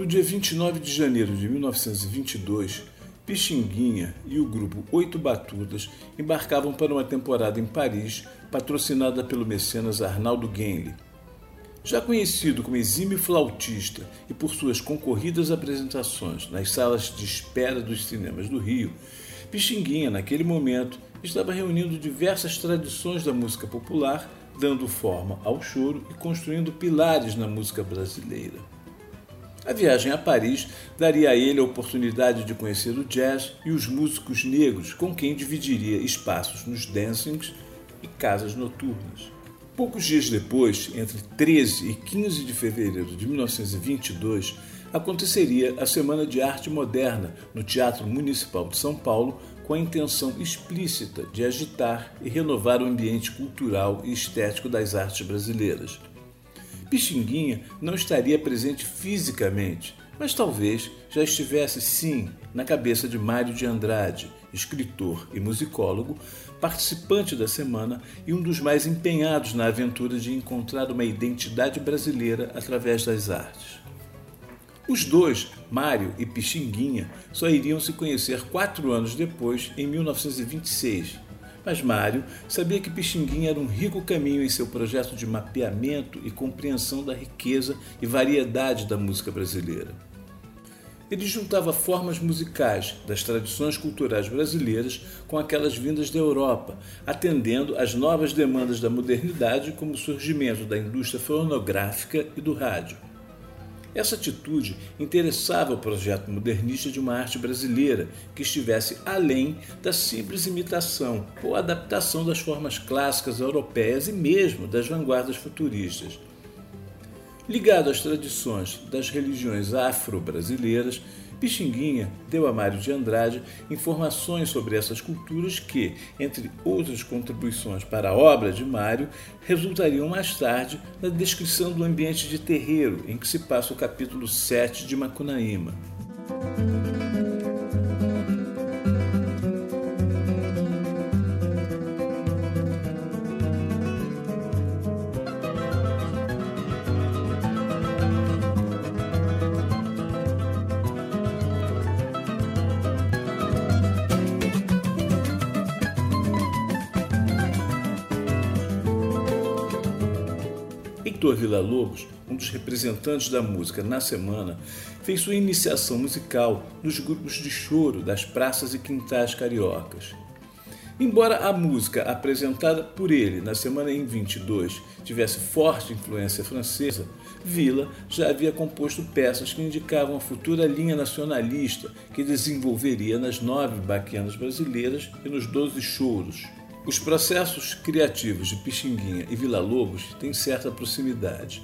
No dia 29 de janeiro de 1922, Pixinguinha e o grupo Oito Batutas embarcavam para uma temporada em Paris, patrocinada pelo mecenas Arnaldo Genli. Já conhecido como exímio flautista e por suas concorridas apresentações nas salas de espera dos cinemas do Rio, Pixinguinha, naquele momento, estava reunindo diversas tradições da música popular, dando forma ao choro e construindo pilares na música brasileira. A viagem a Paris daria a ele a oportunidade de conhecer o jazz e os músicos negros com quem dividiria espaços nos dancings e casas noturnas. Poucos dias depois, entre 13 e 15 de fevereiro de 1922, aconteceria a Semana de Arte Moderna no Teatro Municipal de São Paulo, com a intenção explícita de agitar e renovar o ambiente cultural e estético das artes brasileiras. Pixinguinha não estaria presente fisicamente, mas talvez já estivesse sim na cabeça de Mário de Andrade, escritor e musicólogo, participante da semana e um dos mais empenhados na aventura de encontrar uma identidade brasileira através das artes. Os dois, Mário e Pixinguinha, só iriam se conhecer quatro anos depois, em 1926 mas Mário sabia que Pixinguinha era um rico caminho em seu projeto de mapeamento e compreensão da riqueza e variedade da música brasileira. Ele juntava formas musicais das tradições culturais brasileiras com aquelas vindas da Europa, atendendo às novas demandas da modernidade, como o surgimento da indústria fonográfica e do rádio. Essa atitude interessava o projeto modernista de uma arte brasileira que estivesse além da simples imitação ou adaptação das formas clássicas europeias e mesmo das vanguardas futuristas. Ligado às tradições das religiões afro-brasileiras, Pixinguinha deu a Mário de Andrade informações sobre essas culturas que, entre outras contribuições para a obra de Mário, resultariam mais tarde na descrição do ambiente de terreiro em que se passa o capítulo 7 de Macunaíma. Heitor Villa-Lobos, um dos representantes da música na semana, fez sua iniciação musical nos grupos de choro das praças e quintais cariocas. Embora a música apresentada por ele na semana em 22 tivesse forte influência francesa, Villa já havia composto peças que indicavam a futura linha nacionalista que desenvolveria nas nove baquianas brasileiras e nos doze choros. Os processos criativos de Pixinguinha e Vila Lobos têm certa proximidade.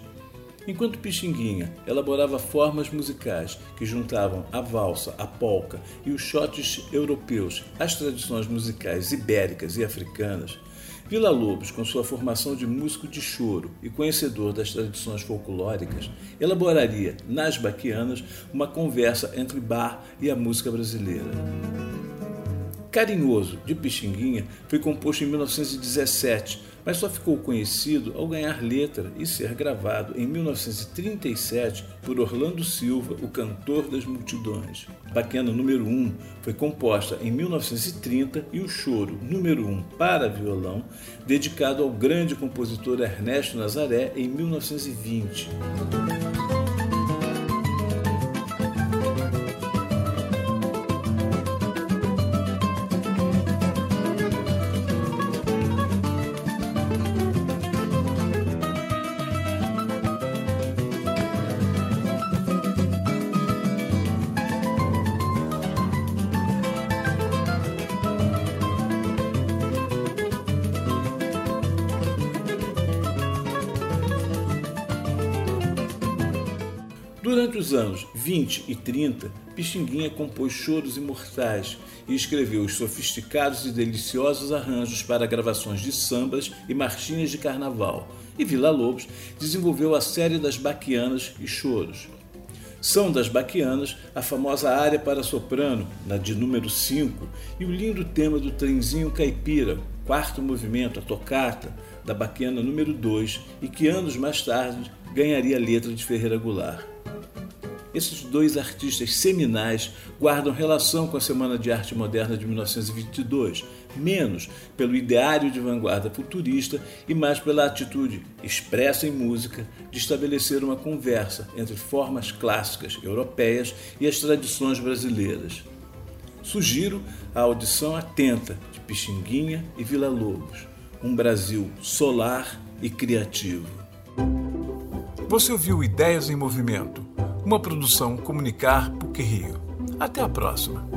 Enquanto Pixinguinha elaborava formas musicais que juntavam a valsa, a polca e os shots europeus às tradições musicais ibéricas e africanas, Vila Lobos, com sua formação de músico de choro e conhecedor das tradições folclóricas, elaboraria, nas baquianas, uma conversa entre bar e a música brasileira. Carinhoso, de Pixinguinha, foi composto em 1917, mas só ficou conhecido ao ganhar letra e ser gravado em 1937 por Orlando Silva, o cantor das multidões. Baquena número 1 foi composta em 1930 e o choro número 1 para violão, dedicado ao grande compositor Ernesto Nazaré em 1920. Durante os anos 20 e 30, Pixinguinha compôs choros imortais e escreveu os sofisticados e deliciosos arranjos para gravações de sambas e marchinhas de carnaval. E Vila Lobos desenvolveu a série das baquianas e choros. São das Baquianas a famosa área para soprano, na de número 5, e o lindo tema do trenzinho caipira, quarto movimento, a tocata, da Baquiana número 2, e que anos mais tarde ganharia a letra de Ferreira Goulart. Esses dois artistas seminais guardam relação com a Semana de Arte Moderna de 1922, menos pelo ideário de vanguarda futurista e mais pela atitude expressa em música de estabelecer uma conversa entre formas clássicas europeias e as tradições brasileiras. Sugiro a audição atenta de Pixinguinha e Vila Lobos, um Brasil solar e criativo. Você ouviu Ideias em Movimento uma produção Comunicar PUC Rio. Até a próxima!